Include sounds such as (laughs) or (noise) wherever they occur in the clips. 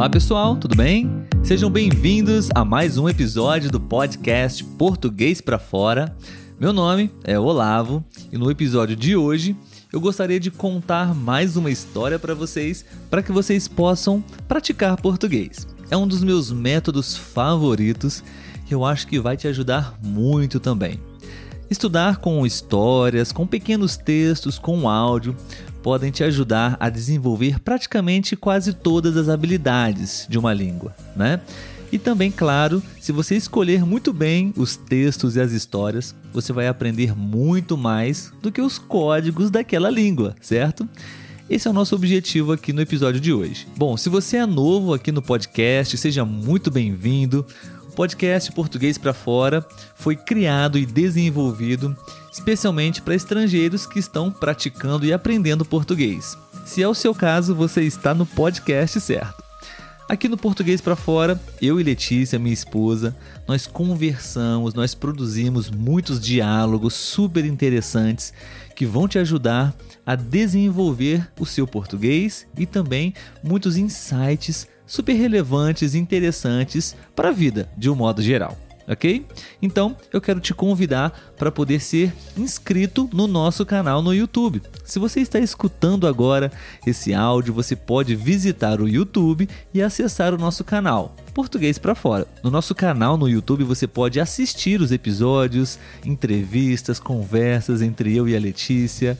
Olá pessoal, tudo bem? Sejam bem-vindos a mais um episódio do podcast Português para Fora. Meu nome é Olavo e no episódio de hoje eu gostaria de contar mais uma história para vocês, para que vocês possam praticar português. É um dos meus métodos favoritos e eu acho que vai te ajudar muito também. Estudar com histórias, com pequenos textos, com áudio, podem te ajudar a desenvolver praticamente quase todas as habilidades de uma língua, né? E também, claro, se você escolher muito bem os textos e as histórias, você vai aprender muito mais do que os códigos daquela língua, certo? Esse é o nosso objetivo aqui no episódio de hoje. Bom, se você é novo aqui no podcast, seja muito bem-vindo. O podcast Português para Fora foi criado e desenvolvido especialmente para estrangeiros que estão praticando e aprendendo português. Se é o seu caso, você está no podcast certo. Aqui no Português para Fora, eu e Letícia, minha esposa, nós conversamos, nós produzimos muitos diálogos super interessantes que vão te ajudar a desenvolver o seu português e também muitos insights super relevantes e interessantes para a vida de um modo geral ok? Então eu quero te convidar para poder ser inscrito no nosso canal no YouTube. Se você está escutando agora esse áudio, você pode visitar o YouTube e acessar o nosso canal. Português para fora. No nosso canal no YouTube você pode assistir os episódios, entrevistas, conversas entre eu e a Letícia.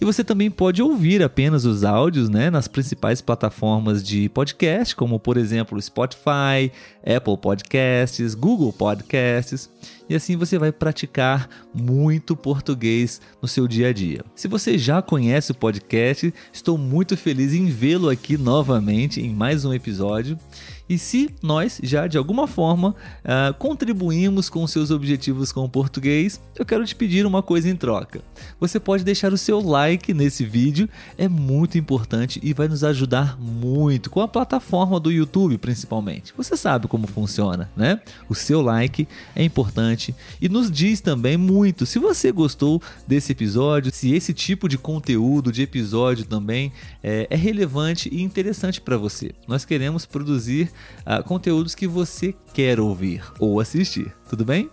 E você também pode ouvir apenas os áudios né, nas principais plataformas de podcast, como por exemplo Spotify, Apple Podcasts, Google Podcasts. E assim você vai praticar muito português no seu dia a dia. Se você já conhece o podcast, estou muito feliz em vê-lo aqui novamente em mais um episódio. E se nós já de alguma forma uh, contribuímos com seus objetivos com o português, eu quero te pedir uma coisa em troca. Você pode deixar o seu like nesse vídeo, é muito importante e vai nos ajudar muito com a plataforma do YouTube, principalmente. Você sabe como funciona, né? O seu like é importante e nos diz também muito se você gostou desse episódio, se esse tipo de conteúdo de episódio também é, é relevante e interessante para você. Nós queremos produzir uh, conteúdos que você quer ouvir ou assistir, tudo bem?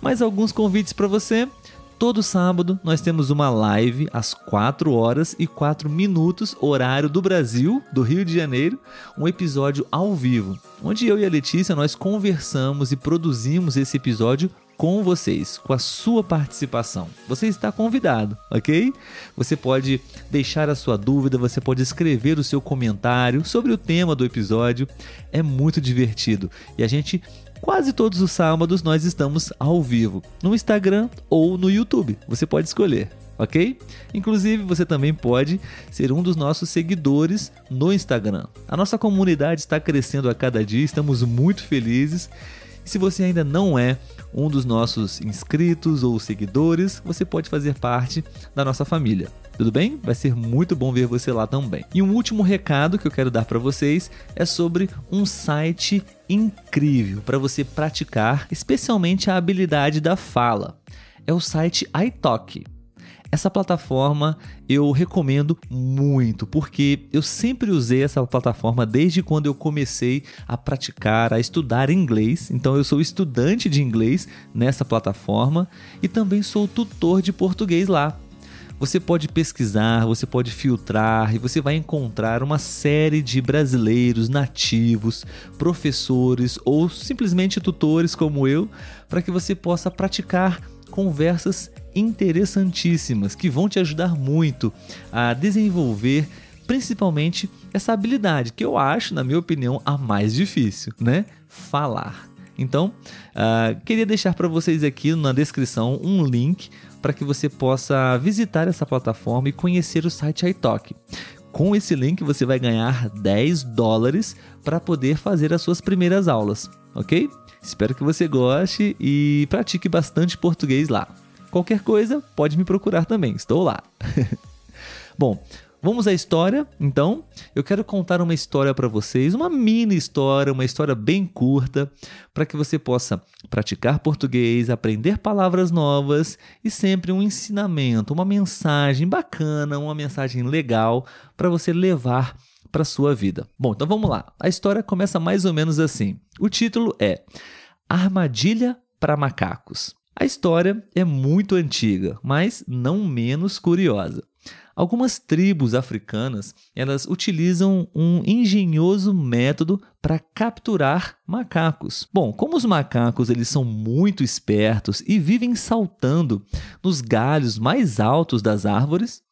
Mais alguns convites para você. Todo sábado nós temos uma live às 4 horas e 4 minutos, horário do Brasil, do Rio de Janeiro, um episódio ao vivo, onde eu e a Letícia nós conversamos e produzimos esse episódio com vocês, com a sua participação. Você está convidado, ok? Você pode deixar a sua dúvida, você pode escrever o seu comentário sobre o tema do episódio. É muito divertido e a gente Quase todos os sábados nós estamos ao vivo, no Instagram ou no YouTube. Você pode escolher, ok? Inclusive, você também pode ser um dos nossos seguidores no Instagram. A nossa comunidade está crescendo a cada dia, estamos muito felizes. Se você ainda não é um dos nossos inscritos ou seguidores, você pode fazer parte da nossa família. Tudo bem? Vai ser muito bom ver você lá também. E um último recado que eu quero dar para vocês é sobre um site incrível para você praticar, especialmente a habilidade da fala. É o site iTalk. Essa plataforma eu recomendo muito, porque eu sempre usei essa plataforma desde quando eu comecei a praticar, a estudar inglês. Então eu sou estudante de inglês nessa plataforma e também sou tutor de português lá. Você pode pesquisar, você pode filtrar e você vai encontrar uma série de brasileiros nativos, professores ou simplesmente tutores como eu, para que você possa praticar conversas interessantíssimas que vão te ajudar muito a desenvolver principalmente essa habilidade que eu acho, na minha opinião, a mais difícil, né? Falar. Então, uh, queria deixar para vocês aqui na descrição um link para que você possa visitar essa plataforma e conhecer o site iTalk. Com esse link você vai ganhar 10 dólares para poder fazer as suas primeiras aulas, ok? Espero que você goste e pratique bastante português lá. Qualquer coisa, pode me procurar também, estou lá. (laughs) Bom, Vamos à história, então. Eu quero contar uma história para vocês, uma mini história, uma história bem curta, para que você possa praticar português, aprender palavras novas e sempre um ensinamento, uma mensagem bacana, uma mensagem legal para você levar para sua vida. Bom, então vamos lá. A história começa mais ou menos assim. O título é Armadilha para macacos. A história é muito antiga, mas não menos curiosa. Algumas tribos africanas, elas utilizam um engenhoso método para capturar macacos. Bom, como os macacos eles são muito espertos e vivem saltando nos galhos mais altos das árvores,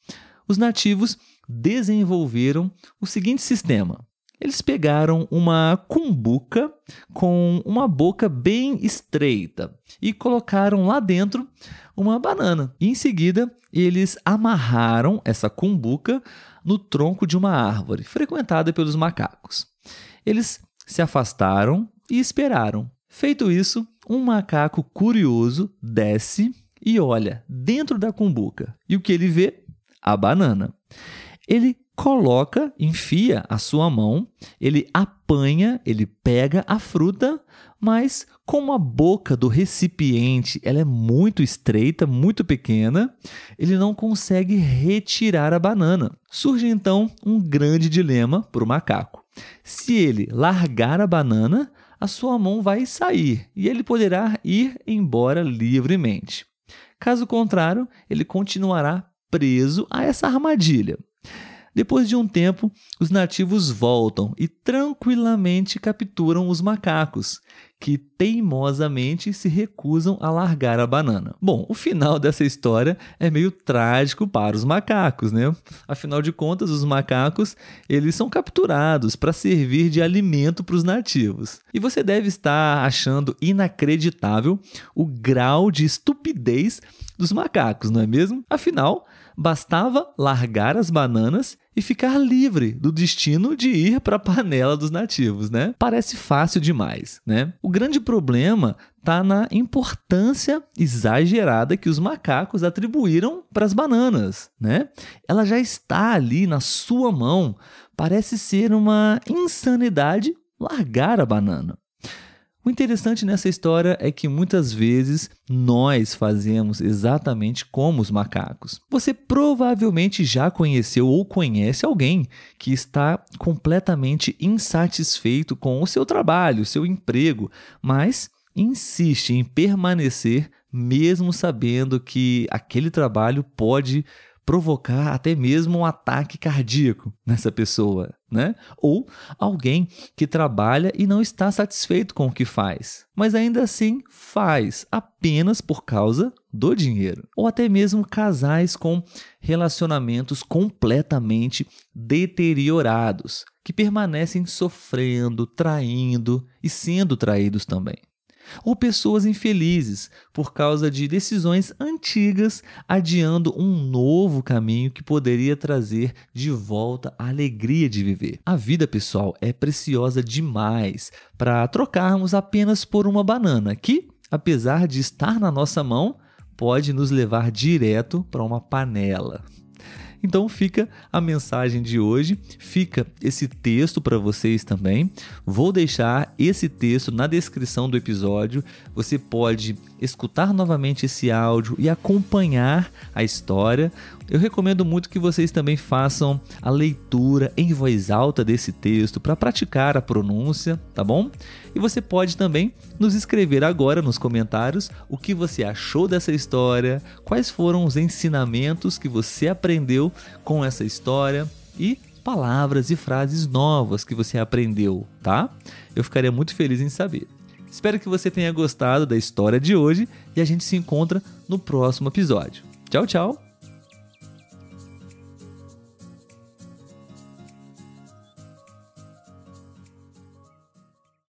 os nativos desenvolveram o seguinte sistema. Eles pegaram uma cumbuca com uma boca bem estreita e colocaram lá dentro uma banana. E em seguida, eles amarraram essa cumbuca no tronco de uma árvore frequentada pelos macacos. Eles se afastaram e esperaram. Feito isso, um macaco curioso desce e olha dentro da cumbuca. E o que ele vê? A banana. Ele coloca, enfia a sua mão, ele apanha, ele pega a fruta, mas como a boca do recipiente ela é muito estreita, muito pequena, ele não consegue retirar a banana. Surge então um grande dilema para o macaco. Se ele largar a banana, a sua mão vai sair e ele poderá ir embora livremente. Caso contrário, ele continuará preso a essa armadilha. Depois de um tempo, os nativos voltam e tranquilamente capturam os macacos, que teimosamente se recusam a largar a banana. Bom, o final dessa história é meio trágico para os macacos, né? Afinal de contas, os macacos, eles são capturados para servir de alimento para os nativos. E você deve estar achando inacreditável o grau de estupidez dos macacos, não é mesmo? Afinal, bastava largar as bananas e ficar livre do destino de ir para a panela dos nativos, né? Parece fácil demais, né? O grande problema está na importância exagerada que os macacos atribuíram para as bananas, né? Ela já está ali na sua mão. Parece ser uma insanidade largar a banana. O interessante nessa história é que muitas vezes nós fazemos exatamente como os macacos. Você provavelmente já conheceu ou conhece alguém que está completamente insatisfeito com o seu trabalho, seu emprego, mas insiste em permanecer mesmo sabendo que aquele trabalho pode provocar até mesmo um ataque cardíaco nessa pessoa, né? Ou alguém que trabalha e não está satisfeito com o que faz, mas ainda assim faz apenas por causa do dinheiro. Ou até mesmo casais com relacionamentos completamente deteriorados, que permanecem sofrendo, traindo e sendo traídos também ou pessoas infelizes por causa de decisões antigas adiando um novo caminho que poderia trazer de volta a alegria de viver. A vida, pessoal, é preciosa demais para trocarmos apenas por uma banana que, apesar de estar na nossa mão, pode nos levar direto para uma panela. Então fica a mensagem de hoje, fica esse texto para vocês também. Vou deixar esse texto na descrição do episódio. Você pode escutar novamente esse áudio e acompanhar a história. Eu recomendo muito que vocês também façam a leitura em voz alta desse texto para praticar a pronúncia, tá bom? E você pode também nos escrever agora nos comentários o que você achou dessa história, quais foram os ensinamentos que você aprendeu com essa história e palavras e frases novas que você aprendeu, tá? Eu ficaria muito feliz em saber. Espero que você tenha gostado da história de hoje e a gente se encontra no próximo episódio. Tchau, tchau!